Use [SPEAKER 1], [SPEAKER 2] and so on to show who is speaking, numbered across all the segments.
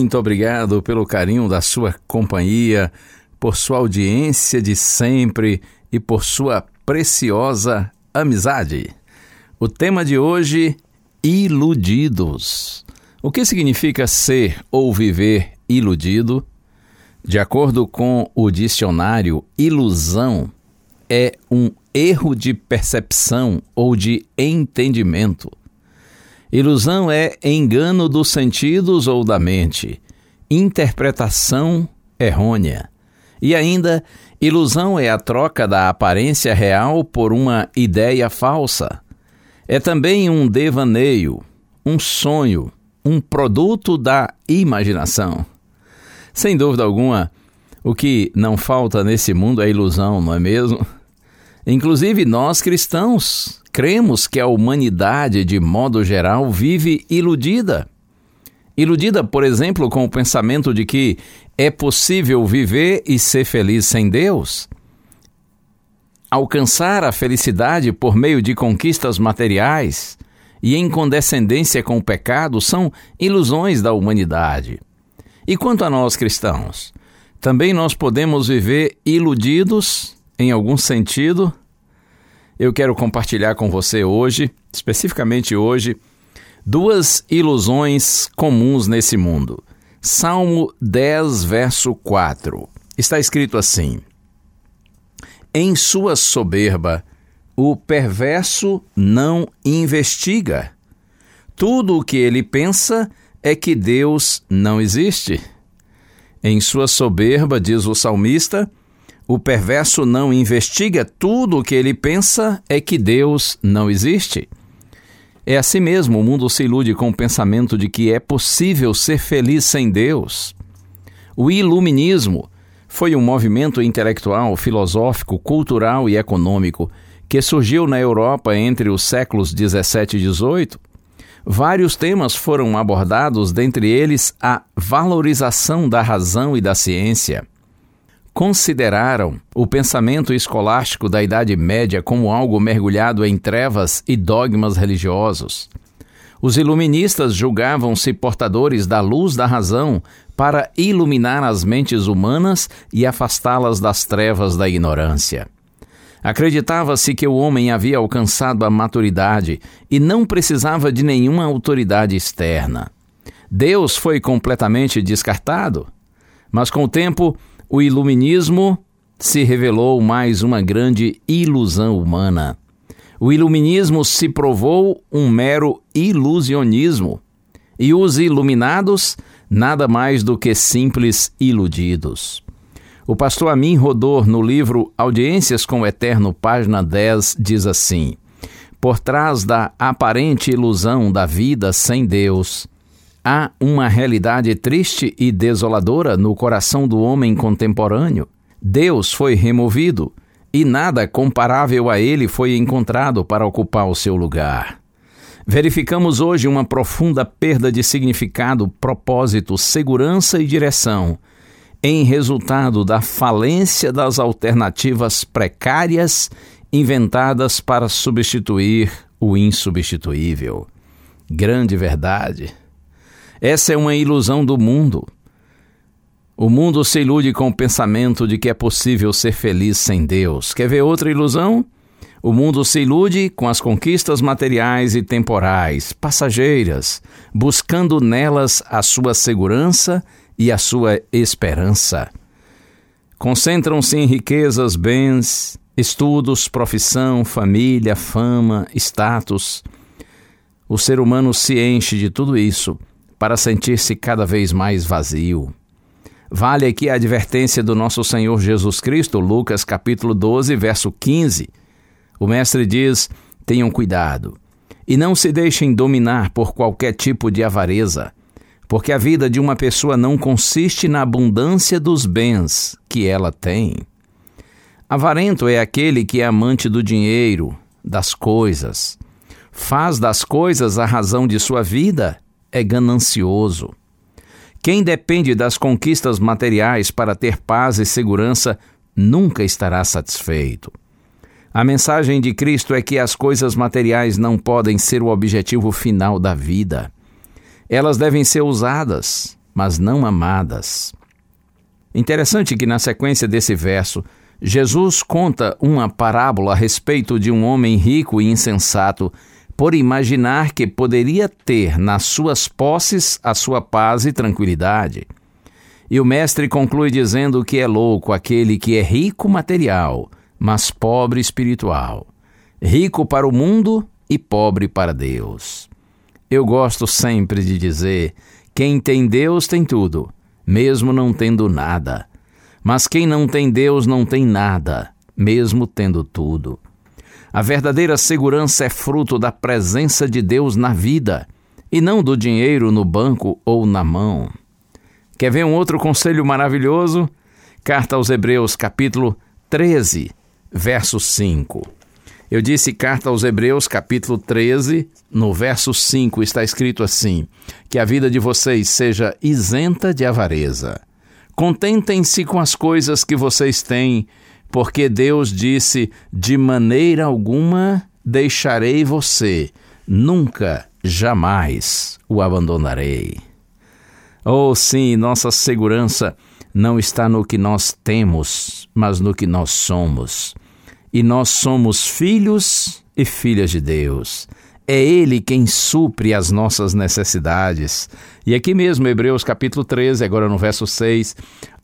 [SPEAKER 1] Muito obrigado pelo carinho da sua companhia, por sua audiência de sempre e por sua preciosa amizade. O tema de hoje: iludidos. O que significa ser ou viver iludido? De acordo com o dicionário, ilusão é um erro de percepção ou de entendimento. Ilusão é engano dos sentidos ou da mente, interpretação errônea. E ainda, ilusão é a troca da aparência real por uma ideia falsa. É também um devaneio, um sonho, um produto da imaginação. Sem dúvida alguma, o que não falta nesse mundo é ilusão, não é mesmo? Inclusive, nós cristãos cremos que a humanidade, de modo geral, vive iludida. Iludida, por exemplo, com o pensamento de que é possível viver e ser feliz sem Deus. Alcançar a felicidade por meio de conquistas materiais e em condescendência com o pecado são ilusões da humanidade. E quanto a nós cristãos? Também nós podemos viver iludidos, em algum sentido? Eu quero compartilhar com você hoje, especificamente hoje, duas ilusões comuns nesse mundo. Salmo 10, verso 4. Está escrito assim: Em sua soberba, o perverso não investiga. Tudo o que ele pensa é que Deus não existe. Em sua soberba, diz o salmista, o perverso não investiga, tudo o que ele pensa é que Deus não existe. É assim mesmo, o mundo se ilude com o pensamento de que é possível ser feliz sem Deus. O iluminismo foi um movimento intelectual, filosófico, cultural e econômico que surgiu na Europa entre os séculos 17 e 18. Vários temas foram abordados, dentre eles a valorização da razão e da ciência. Consideraram o pensamento escolástico da Idade Média como algo mergulhado em trevas e dogmas religiosos. Os iluministas julgavam-se portadores da luz da razão para iluminar as mentes humanas e afastá-las das trevas da ignorância. Acreditava-se que o homem havia alcançado a maturidade e não precisava de nenhuma autoridade externa. Deus foi completamente descartado. Mas com o tempo, o iluminismo se revelou mais uma grande ilusão humana. O iluminismo se provou um mero ilusionismo, e os iluminados nada mais do que simples iludidos. O pastor Amin Rodor, no livro Audiências com o Eterno, página 10, diz assim: Por trás da aparente ilusão da vida sem Deus, há uma realidade triste e desoladora no coração do homem contemporâneo. Deus foi removido e nada comparável a ele foi encontrado para ocupar o seu lugar. Verificamos hoje uma profunda perda de significado, propósito, segurança e direção, em resultado da falência das alternativas precárias inventadas para substituir o insubstituível. Grande verdade. Essa é uma ilusão do mundo. O mundo se ilude com o pensamento de que é possível ser feliz sem Deus. Quer ver outra ilusão? O mundo se ilude com as conquistas materiais e temporais, passageiras, buscando nelas a sua segurança e a sua esperança. Concentram-se em riquezas, bens, estudos, profissão, família, fama, status. O ser humano se enche de tudo isso para sentir-se cada vez mais vazio. Vale aqui a advertência do nosso Senhor Jesus Cristo, Lucas capítulo 12, verso 15 o mestre diz: tenham cuidado e não se deixem dominar por qualquer tipo de avareza, porque a vida de uma pessoa não consiste na abundância dos bens que ela tem. Avarento é aquele que é amante do dinheiro, das coisas. Faz das coisas a razão de sua vida, é ganancioso. Quem depende das conquistas materiais para ter paz e segurança nunca estará satisfeito. A mensagem de Cristo é que as coisas materiais não podem ser o objetivo final da vida. Elas devem ser usadas, mas não amadas. Interessante que na sequência desse verso, Jesus conta uma parábola a respeito de um homem rico e insensato por imaginar que poderia ter nas suas posses a sua paz e tranquilidade. E o mestre conclui dizendo que é louco aquele que é rico material mas pobre espiritual, rico para o mundo e pobre para Deus. Eu gosto sempre de dizer: quem tem Deus tem tudo, mesmo não tendo nada. Mas quem não tem Deus não tem nada, mesmo tendo tudo. A verdadeira segurança é fruto da presença de Deus na vida e não do dinheiro no banco ou na mão. Quer ver um outro conselho maravilhoso? Carta aos Hebreus, capítulo 13, verso 5. Eu disse carta aos Hebreus, capítulo 13, no verso 5 está escrito assim: Que a vida de vocês seja isenta de avareza. Contentem-se com as coisas que vocês têm, porque Deus disse: De maneira alguma deixarei você, nunca, jamais o abandonarei. Oh, sim, nossa segurança não está no que nós temos, mas no que nós somos. E nós somos filhos e filhas de Deus. É Ele quem supre as nossas necessidades. E aqui mesmo, Hebreus capítulo 13, agora no verso 6,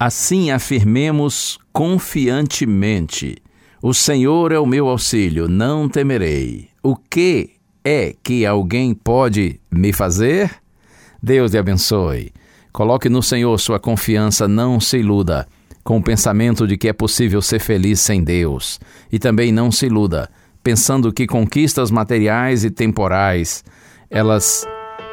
[SPEAKER 1] assim afirmemos confiantemente: O Senhor é o meu auxílio, não temerei. O que é que alguém pode me fazer? Deus te abençoe. Coloque no Senhor sua confiança, não se iluda com o pensamento de que é possível ser feliz sem Deus. E também não se iluda, pensando que conquistas materiais e temporais, elas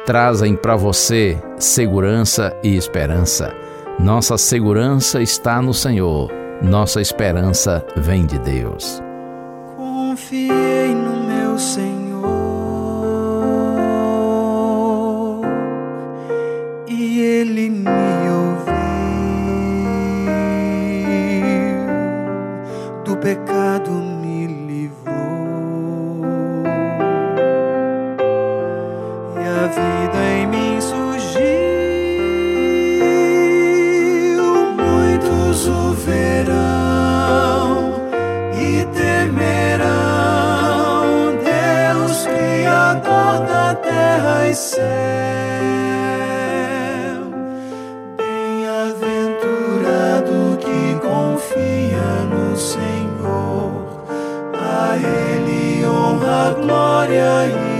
[SPEAKER 1] trazem para você segurança e esperança. Nossa segurança está no Senhor, nossa esperança vem de Deus.
[SPEAKER 2] Confiei no meu Senhor E a vida em mim surgiu. Muitos o verão e temerão. Deus, Criador da terra e céu. glória e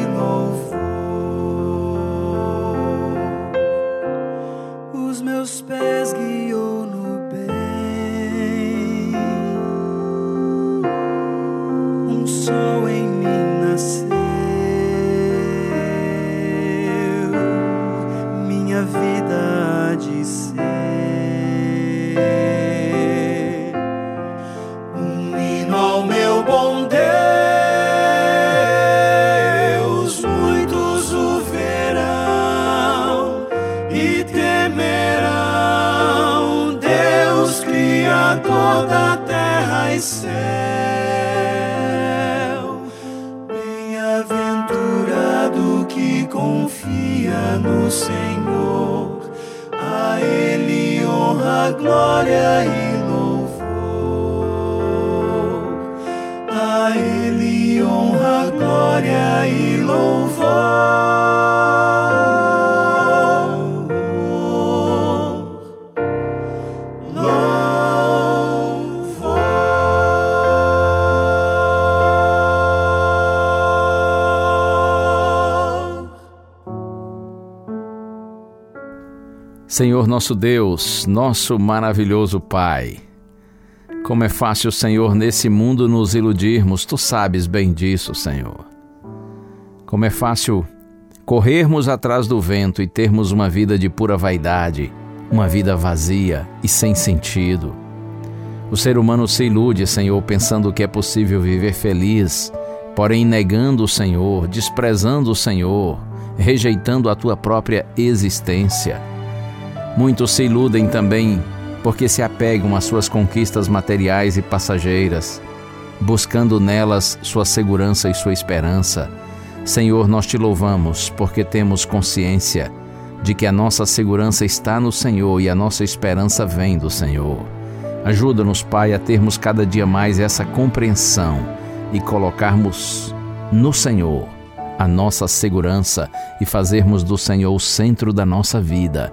[SPEAKER 2] Senhor. A Ele honra, glória e
[SPEAKER 1] Senhor nosso Deus, nosso maravilhoso Pai. Como é fácil, Senhor, nesse mundo nos iludirmos, tu sabes bem disso, Senhor. Como é fácil corrermos atrás do vento e termos uma vida de pura vaidade, uma vida vazia e sem sentido. O ser humano se ilude, Senhor, pensando que é possível viver feliz, porém negando o Senhor, desprezando o Senhor, rejeitando a tua própria existência. Muitos se iludem também porque se apegam às suas conquistas materiais e passageiras, buscando nelas sua segurança e sua esperança. Senhor, nós te louvamos porque temos consciência de que a nossa segurança está no Senhor e a nossa esperança vem do Senhor. Ajuda-nos, Pai, a termos cada dia mais essa compreensão e colocarmos no Senhor a nossa segurança e fazermos do Senhor o centro da nossa vida